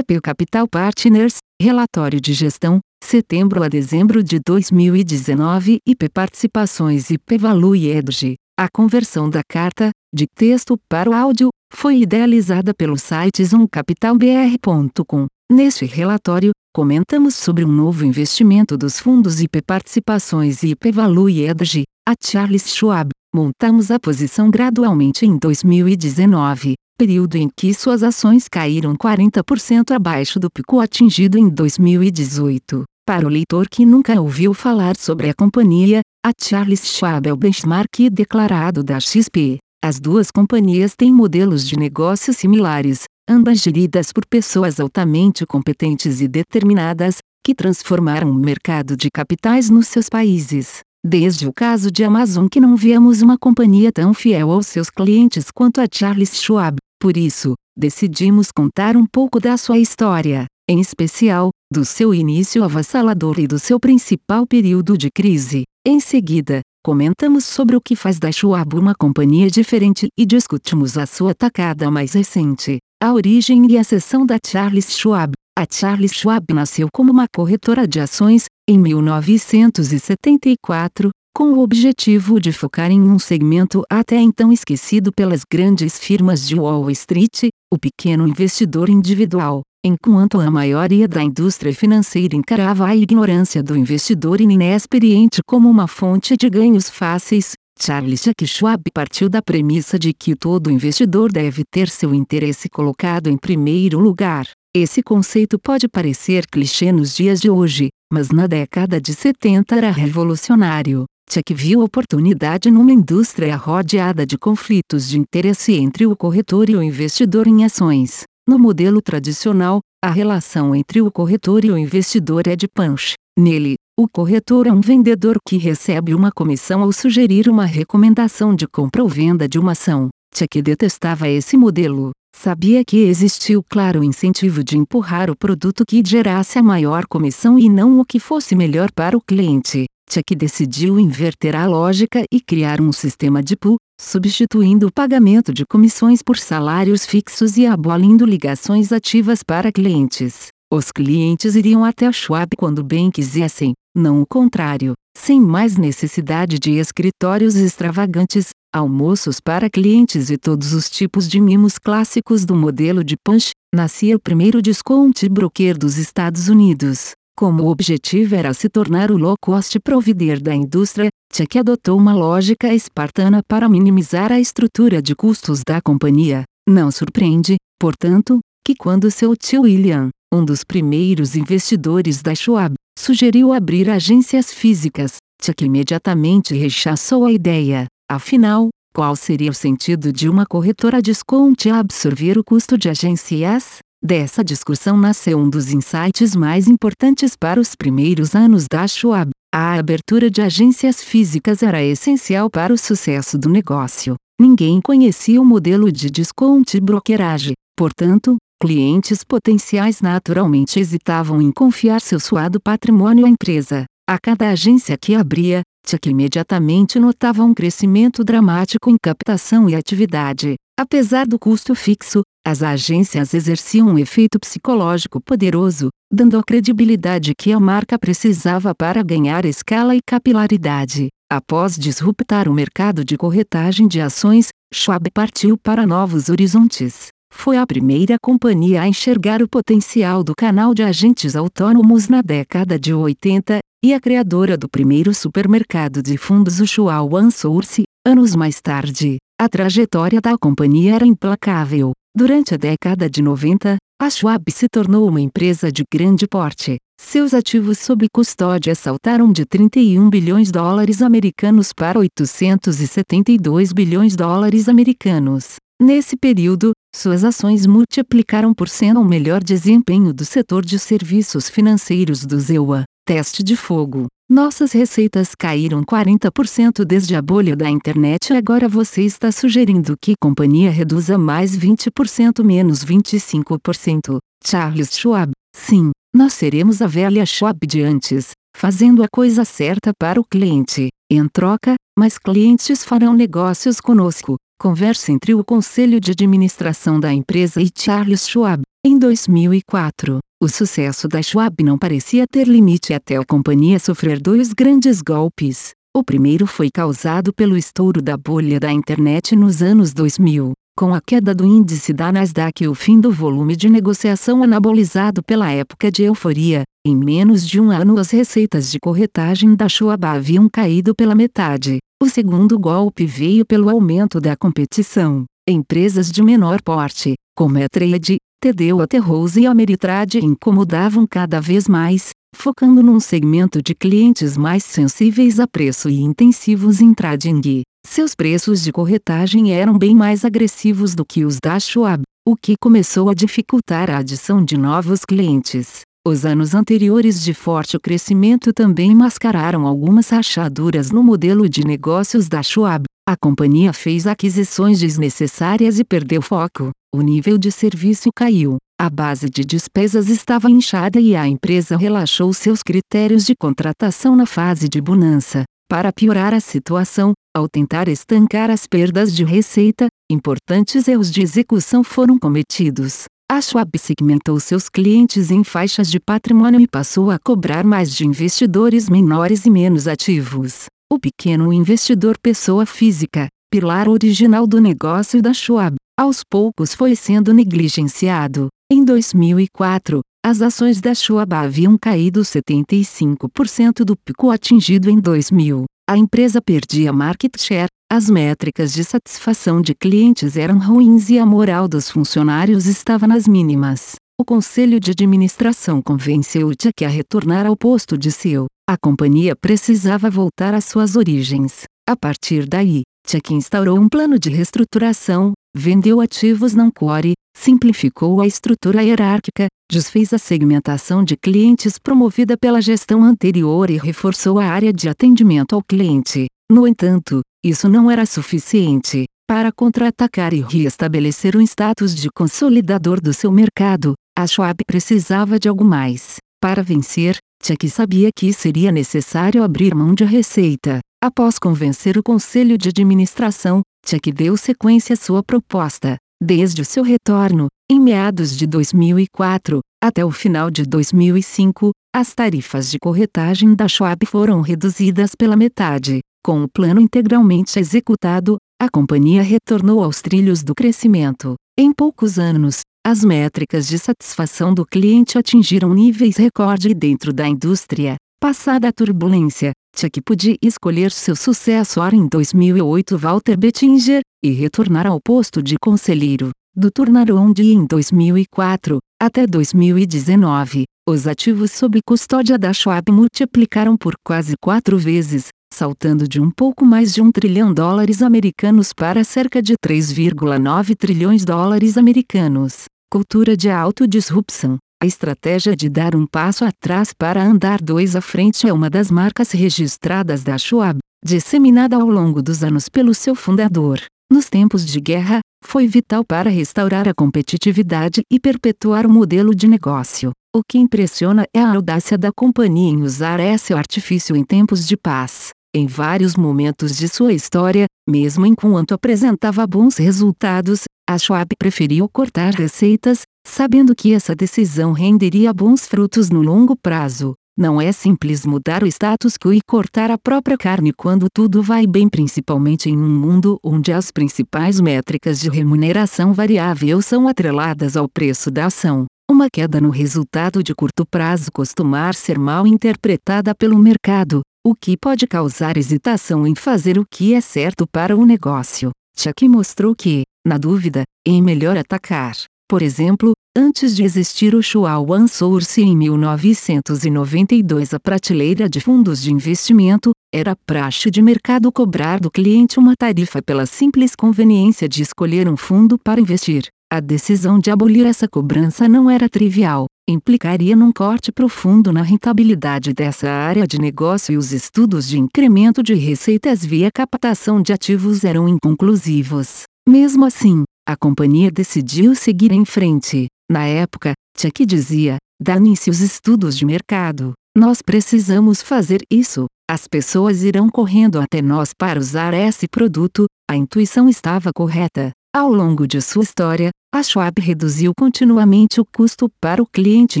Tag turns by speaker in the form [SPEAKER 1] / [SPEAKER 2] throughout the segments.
[SPEAKER 1] EP Capital Partners, Relatório de Gestão, setembro a dezembro de 2019 IP Participações IP Value Edge. A conversão da carta, de texto para o áudio, foi idealizada pelo site zoomcapitalbr.com. Neste relatório, comentamos sobre um novo investimento dos fundos IP Participações e IP Value Edge, a Charles Schwab. Montamos a posição gradualmente em 2019, período em que suas ações caíram 40% abaixo do pico atingido em 2018. Para o leitor que nunca ouviu falar sobre a companhia, a Charles Schwab é o benchmark declarado da XP. As duas companhias têm modelos de negócio similares, ambas geridas por pessoas altamente competentes e determinadas, que transformaram o mercado de capitais nos seus países. Desde o caso de Amazon que não viemos uma companhia tão fiel aos seus clientes quanto a Charles Schwab, por isso, decidimos contar um pouco da sua história, em especial, do seu início avassalador e do seu principal período de crise. Em seguida, comentamos sobre o que faz da Schwab uma companhia diferente e discutimos a sua tacada mais recente, a origem e a seção da Charles Schwab. A Charles Schwab nasceu como uma corretora de ações, em 1974, com o objetivo de focar em um segmento até então esquecido pelas grandes firmas de Wall Street, o pequeno investidor individual. Enquanto a maioria da indústria financeira encarava a ignorância do investidor inexperiente como uma fonte de ganhos fáceis, Charles Jack Schwab partiu da premissa de que todo investidor deve ter seu interesse colocado em primeiro lugar. Esse conceito pode parecer clichê nos dias de hoje, mas na década de 70 era revolucionário. Chuck viu oportunidade numa indústria rodeada de conflitos de interesse entre o corretor e o investidor em ações. No modelo tradicional, a relação entre o corretor e o investidor é de punch. Nele, o corretor é um vendedor que recebe uma comissão ao sugerir uma recomendação de compra ou venda de uma ação. Chuck detestava esse modelo. Sabia que existia o claro incentivo de empurrar o produto que gerasse a maior comissão e não o que fosse melhor para o cliente. Chuck decidiu inverter a lógica e criar um sistema de pool, substituindo o pagamento de comissões por salários fixos e abolindo ligações ativas para clientes. Os clientes iriam até a Schwab quando bem quisessem, não o contrário. Sem mais necessidade de escritórios extravagantes, almoços para clientes e todos os tipos de mimos clássicos do modelo de Punch, nascia o primeiro discount broker dos Estados Unidos. Como o objetivo era se tornar o low-cost provider da indústria, Chuck adotou uma lógica espartana para minimizar a estrutura de custos da companhia. Não surpreende, portanto, que quando seu tio William, um dos primeiros investidores da Schwab, sugeriu abrir agências físicas, Chuck imediatamente rechaçou a ideia. Afinal, qual seria o sentido de uma corretora discount absorver o custo de agências? Dessa discussão nasceu um dos insights mais importantes para os primeiros anos da Schwab. A abertura de agências físicas era essencial para o sucesso do negócio. Ninguém conhecia o modelo de discount brokerage, portanto, clientes potenciais naturalmente hesitavam em confiar seu suado patrimônio à empresa. A cada agência que abria, Chuck imediatamente notava um crescimento dramático em captação e atividade. Apesar do custo fixo, as agências exerciam um efeito psicológico poderoso, dando a credibilidade que a marca precisava para ganhar escala e capilaridade. Após disruptar o mercado de corretagem de ações, Schwab partiu para novos horizontes. Foi a primeira companhia a enxergar o potencial do canal de agentes autônomos na década de 80, e a criadora do primeiro supermercado de fundos Usual One Source, anos mais tarde. A trajetória da companhia era implacável. Durante a década de 90, a Schwab se tornou uma empresa de grande porte. Seus ativos sob custódia saltaram de 31 bilhões de dólares americanos para 872 bilhões de dólares americanos. Nesse período, suas ações multiplicaram por sendo o melhor desempenho do setor de serviços financeiros do ZEUA. Teste de fogo. Nossas receitas caíram 40% desde a bolha da internet agora você está sugerindo que companhia reduza mais 20% menos 25%. Charles Schwab. Sim, nós seremos a velha Schwab de antes, fazendo a coisa certa para o cliente. Em troca, mais clientes farão negócios conosco. Conversa entre o conselho de administração da empresa e Charles Schwab. Em 2004, o sucesso da Schwab não parecia ter limite até a companhia sofrer dois grandes golpes. O primeiro foi causado pelo estouro da bolha da internet nos anos 2000, com a queda do índice da Nasdaq e o fim do volume de negociação anabolizado pela época de euforia. Em menos de um ano, as receitas de corretagem da Schwab haviam caído pela metade. O segundo golpe veio pelo aumento da competição. Empresas de menor porte, como a Trade, TD Waterhouse e a Ameritrade incomodavam cada vez mais, focando num segmento de clientes mais sensíveis a preço e intensivos em trading. Seus preços de corretagem eram bem mais agressivos do que os da Schwab, o que começou a dificultar a adição de novos clientes. Os anos anteriores de forte crescimento também mascararam algumas rachaduras no modelo de negócios da Schwab. A companhia fez aquisições desnecessárias e perdeu foco. O nível de serviço caiu, a base de despesas estava inchada e a empresa relaxou seus critérios de contratação na fase de bonança. Para piorar a situação, ao tentar estancar as perdas de receita, importantes erros de execução foram cometidos. A Schwab segmentou seus clientes em faixas de patrimônio e passou a cobrar mais de investidores menores e menos ativos. O pequeno investidor pessoa física, pilar original do negócio da Schwab, aos poucos foi sendo negligenciado. Em 2004, as ações da Schwab haviam caído 75% do pico atingido em 2000. A empresa perdia market share, as métricas de satisfação de clientes eram ruins e a moral dos funcionários estava nas mínimas. O conselho de administração convenceu Chuck a retornar ao posto de CEO. A companhia precisava voltar às suas origens. A partir daí, Chuck instaurou um plano de reestruturação, vendeu ativos não core, simplificou a estrutura hierárquica, desfez a segmentação de clientes promovida pela gestão anterior e reforçou a área de atendimento ao cliente. No entanto, isso não era suficiente. Para contra-atacar e reestabelecer o status de consolidador do seu mercado, a Schwab precisava de algo mais. Para vencer, Chuck sabia que seria necessário abrir mão de receita. Após convencer o conselho de administração, Chuck deu sequência à sua proposta. Desde o seu retorno, em meados de 2004, até o final de 2005, as tarifas de corretagem da Schwab foram reduzidas pela metade. Com o plano integralmente executado, a companhia retornou aos trilhos do crescimento. Em poucos anos, as métricas de satisfação do cliente atingiram níveis recorde dentro da indústria. Passada a turbulência, Chuck podia escolher seu sucessor em 2008 Walter Bettinger, e retornar ao posto de conselheiro, do turnaround em 2004, até 2019. Os ativos sob custódia da Schwab multiplicaram por quase quatro vezes, saltando de um pouco mais de um trilhão dólares americanos para cerca de 3,9 trilhões dólares americanos. Cultura de autodisrupção. A estratégia de dar um passo atrás para andar dois à frente é uma das marcas registradas da Schwab, disseminada ao longo dos anos pelo seu fundador. Nos tempos de guerra, foi vital para restaurar a competitividade e perpetuar o modelo de negócio. O que impressiona é a audácia da companhia em usar esse artifício em tempos de paz. Em vários momentos de sua história, mesmo enquanto apresentava bons resultados, a Schwab preferiu cortar receitas, sabendo que essa decisão renderia bons frutos no longo prazo. Não é simples mudar o status quo e cortar a própria carne quando tudo vai bem, principalmente em um mundo onde as principais métricas de remuneração variável são atreladas ao preço da ação. Uma queda no resultado de curto prazo costumar ser mal interpretada pelo mercado, o que pode causar hesitação em fazer o que é certo para o negócio. Chuck mostrou que, na dúvida, é melhor atacar. Por exemplo, antes de existir o Shuao Source em 1992 a prateleira de fundos de investimento, era praxe de mercado cobrar do cliente uma tarifa pela simples conveniência de escolher um fundo para investir. A decisão de abolir essa cobrança não era trivial, implicaria num corte profundo na rentabilidade dessa área de negócio e os estudos de incremento de receitas via captação de ativos eram inconclusivos. Mesmo assim, a companhia decidiu seguir em frente. Na época, Chuck dizia: danem-se os estudos de mercado. Nós precisamos fazer isso. As pessoas irão correndo até nós para usar esse produto. A intuição estava correta. Ao longo de sua história, a Schwab reduziu continuamente o custo para o cliente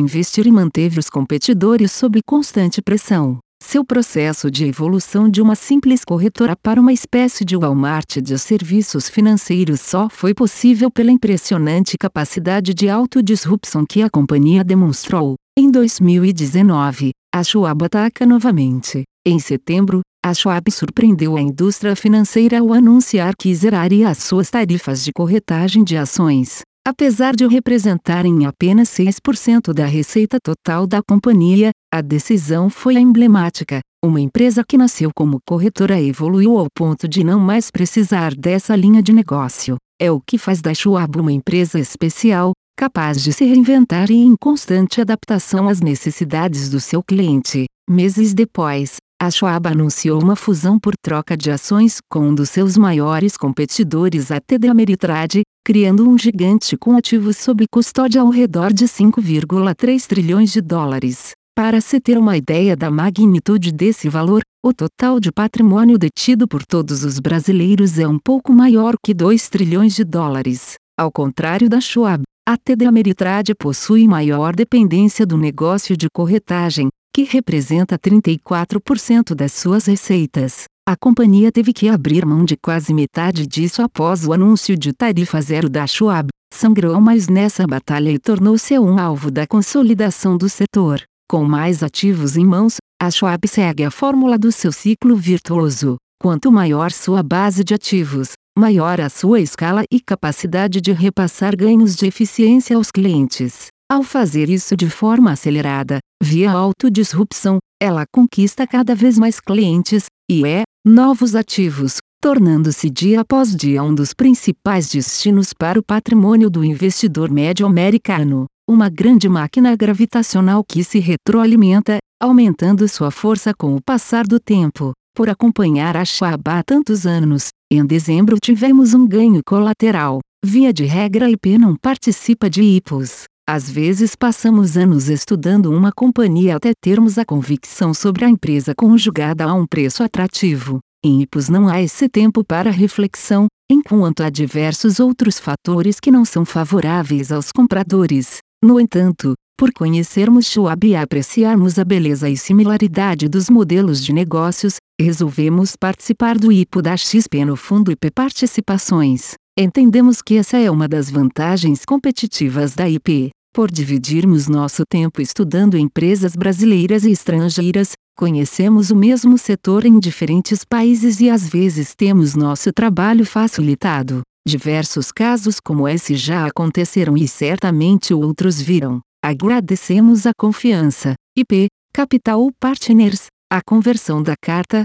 [SPEAKER 1] investir e manteve os competidores sob constante pressão. Seu processo de evolução de uma simples corretora para uma espécie de Walmart de serviços financeiros só foi possível pela impressionante capacidade de autodisrupção que a companhia demonstrou. Em 2019, a Schwab ataca novamente. Em setembro, a Schwab surpreendeu a indústria financeira ao anunciar que zeraria as suas tarifas de corretagem de ações. Apesar de representarem apenas 6% da receita total da companhia, a decisão foi emblemática. Uma empresa que nasceu como corretora evoluiu ao ponto de não mais precisar dessa linha de negócio. É o que faz da Schwab uma empresa especial, capaz de se reinventar e em constante adaptação às necessidades do seu cliente. Meses depois, a Schwab anunciou uma fusão por troca de ações com um dos seus maiores competidores, a TD Ameritrade, criando um gigante com ativos sob custódia ao redor de 5,3 trilhões de dólares. Para se ter uma ideia da magnitude desse valor, o total de patrimônio detido por todos os brasileiros é um pouco maior que 2 trilhões de dólares. Ao contrário da Schwab, a TD Ameritrade possui maior dependência do negócio de corretagem, que representa 34% das suas receitas. A companhia teve que abrir mão de quase metade disso após o anúncio de tarifa zero da Schwab. Sangrou mais nessa batalha e tornou-se um alvo da consolidação do setor. Com mais ativos em mãos, a Schwab segue a fórmula do seu ciclo virtuoso. Quanto maior sua base de ativos, maior a sua escala e capacidade de repassar ganhos de eficiência aos clientes. Ao fazer isso de forma acelerada, via autodisrupção, ela conquista cada vez mais clientes, e é, novos ativos, tornando-se dia após dia um dos principais destinos para o patrimônio do investidor médio americano. Uma grande máquina gravitacional que se retroalimenta, aumentando sua força com o passar do tempo. Por acompanhar a Schwab há tantos anos, em dezembro tivemos um ganho colateral. Via de regra, IP não participa de IPOs. Às vezes passamos anos estudando uma companhia até termos a convicção sobre a empresa conjugada a um preço atrativo. Em IPOs não há esse tempo para reflexão, enquanto há diversos outros fatores que não são favoráveis aos compradores. No entanto, por conhecermos Schwab e apreciarmos a beleza e similaridade dos modelos de negócios, resolvemos participar do IPO da XP no fundo IP Participações. Entendemos que essa é uma das vantagens competitivas da IP. Por dividirmos nosso tempo estudando empresas brasileiras e estrangeiras, conhecemos o mesmo setor em diferentes países e às vezes temos nosso trabalho facilitado. Diversos casos como esse já aconteceram e certamente outros virão. Agradecemos a confiança. IP, Capital Partners. A conversão da carta,